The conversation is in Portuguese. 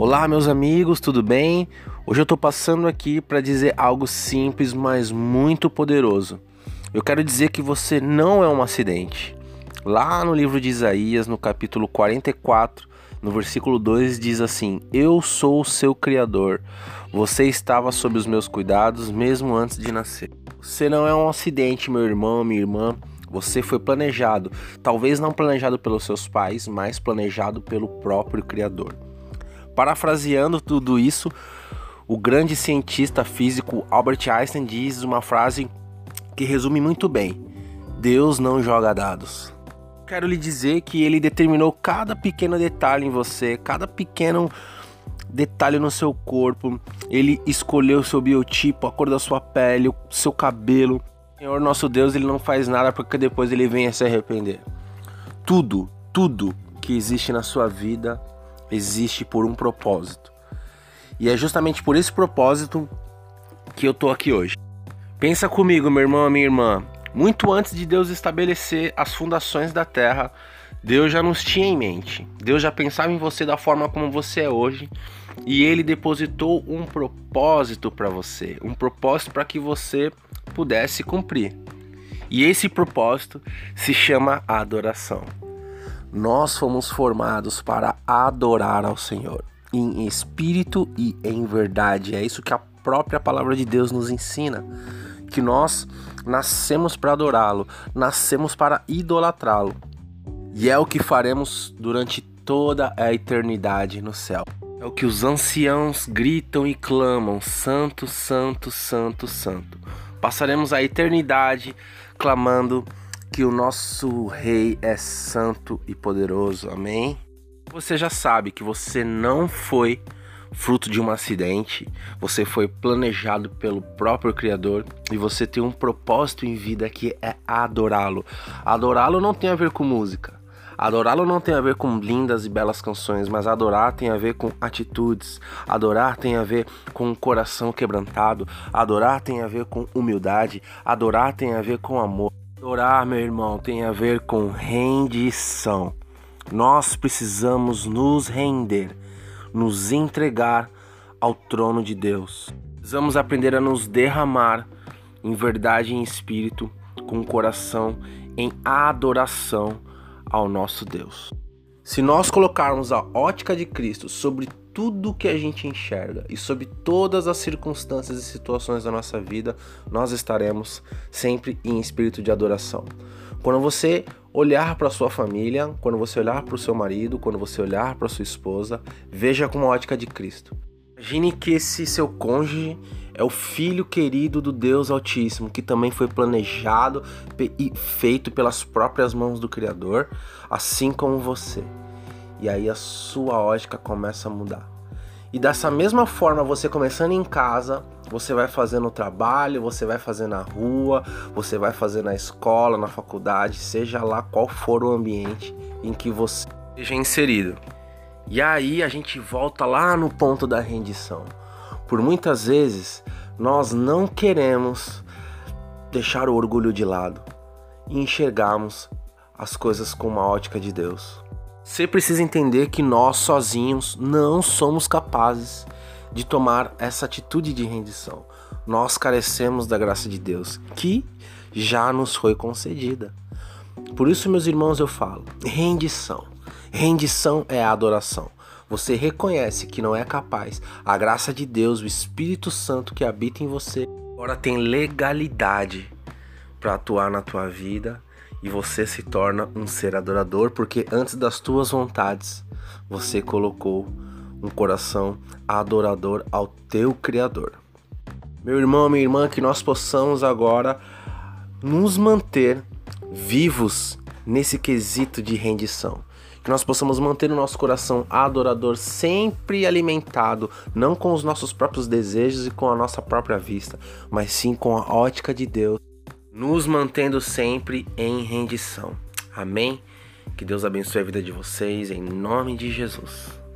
Olá, meus amigos, tudo bem? Hoje eu tô passando aqui para dizer algo simples, mas muito poderoso. Eu quero dizer que você não é um acidente. Lá no livro de Isaías, no capítulo 44, no versículo 2, diz assim: Eu sou o seu Criador. Você estava sob os meus cuidados mesmo antes de nascer. Você não é um acidente, meu irmão, minha irmã. Você foi planejado, talvez não planejado pelos seus pais, mas planejado pelo próprio Criador. Parafraseando tudo isso, o grande cientista físico Albert Einstein diz uma frase que resume muito bem: Deus não joga dados. Quero lhe dizer que ele determinou cada pequeno detalhe em você, cada pequeno detalhe no seu corpo. Ele escolheu seu biotipo, a cor da sua pele, o seu cabelo. Senhor nosso Deus, ele não faz nada porque depois ele venha se arrepender. Tudo, tudo que existe na sua vida existe por um propósito. E é justamente por esse propósito que eu tô aqui hoje. Pensa comigo, meu irmão, minha irmã. Muito antes de Deus estabelecer as fundações da terra, Deus já nos tinha em mente. Deus já pensava em você da forma como você é hoje. E ele depositou um propósito para você, um propósito para que você pudesse cumprir. E esse propósito se chama adoração. Nós fomos formados para adorar ao Senhor em espírito e em verdade. É isso que a própria palavra de Deus nos ensina, que nós nascemos para adorá-lo, nascemos para idolatrá-lo. E é o que faremos durante toda a eternidade no céu. É o que os anciãos gritam e clamam: Santo, Santo, Santo, Santo. Passaremos a eternidade clamando que o nosso Rei é santo e poderoso. Amém? Você já sabe que você não foi fruto de um acidente, você foi planejado pelo próprio Criador e você tem um propósito em vida que é adorá-lo. Adorá-lo não tem a ver com música. Adorá-lo não tem a ver com lindas e belas canções, mas adorar tem a ver com atitudes. Adorar tem a ver com um coração quebrantado. Adorar tem a ver com humildade. Adorar tem a ver com amor. Adorar, meu irmão, tem a ver com rendição. Nós precisamos nos render, nos entregar ao trono de Deus. Precisamos aprender a nos derramar em verdade e em espírito, com o coração em adoração ao nosso Deus. Se nós colocarmos a ótica de Cristo sobre tudo que a gente enxerga e sobre todas as circunstâncias e situações da nossa vida, nós estaremos sempre em espírito de adoração. Quando você olhar para sua família, quando você olhar para o seu marido, quando você olhar para sua esposa, veja com a ótica de Cristo. Imagine que esse seu cônjuge é o filho querido do Deus Altíssimo, que também foi planejado e feito pelas próprias mãos do Criador, assim como você. E aí a sua ótica começa a mudar. E dessa mesma forma, você começando em casa, você vai fazer no trabalho, você vai fazer na rua, você vai fazer na escola, na faculdade, seja lá qual for o ambiente em que você esteja inserido. E aí a gente volta lá no ponto da rendição. Por muitas vezes nós não queremos deixar o orgulho de lado e enxergarmos as coisas com uma ótica de Deus. Você precisa entender que nós sozinhos não somos capazes de tomar essa atitude de rendição. Nós carecemos da graça de Deus, que já nos foi concedida. Por isso, meus irmãos, eu falo: rendição. Rendição é a adoração. Você reconhece que não é capaz. A graça de Deus, o Espírito Santo que habita em você, agora tem legalidade para atuar na tua vida e você se torna um ser adorador, porque antes das tuas vontades você colocou um coração adorador ao teu Criador. Meu irmão, minha irmã, que nós possamos agora nos manter vivos nesse quesito de rendição. Que nós possamos manter o nosso coração adorador sempre alimentado, não com os nossos próprios desejos e com a nossa própria vista, mas sim com a ótica de Deus nos mantendo sempre em rendição. Amém? Que Deus abençoe a vida de vocês em nome de Jesus.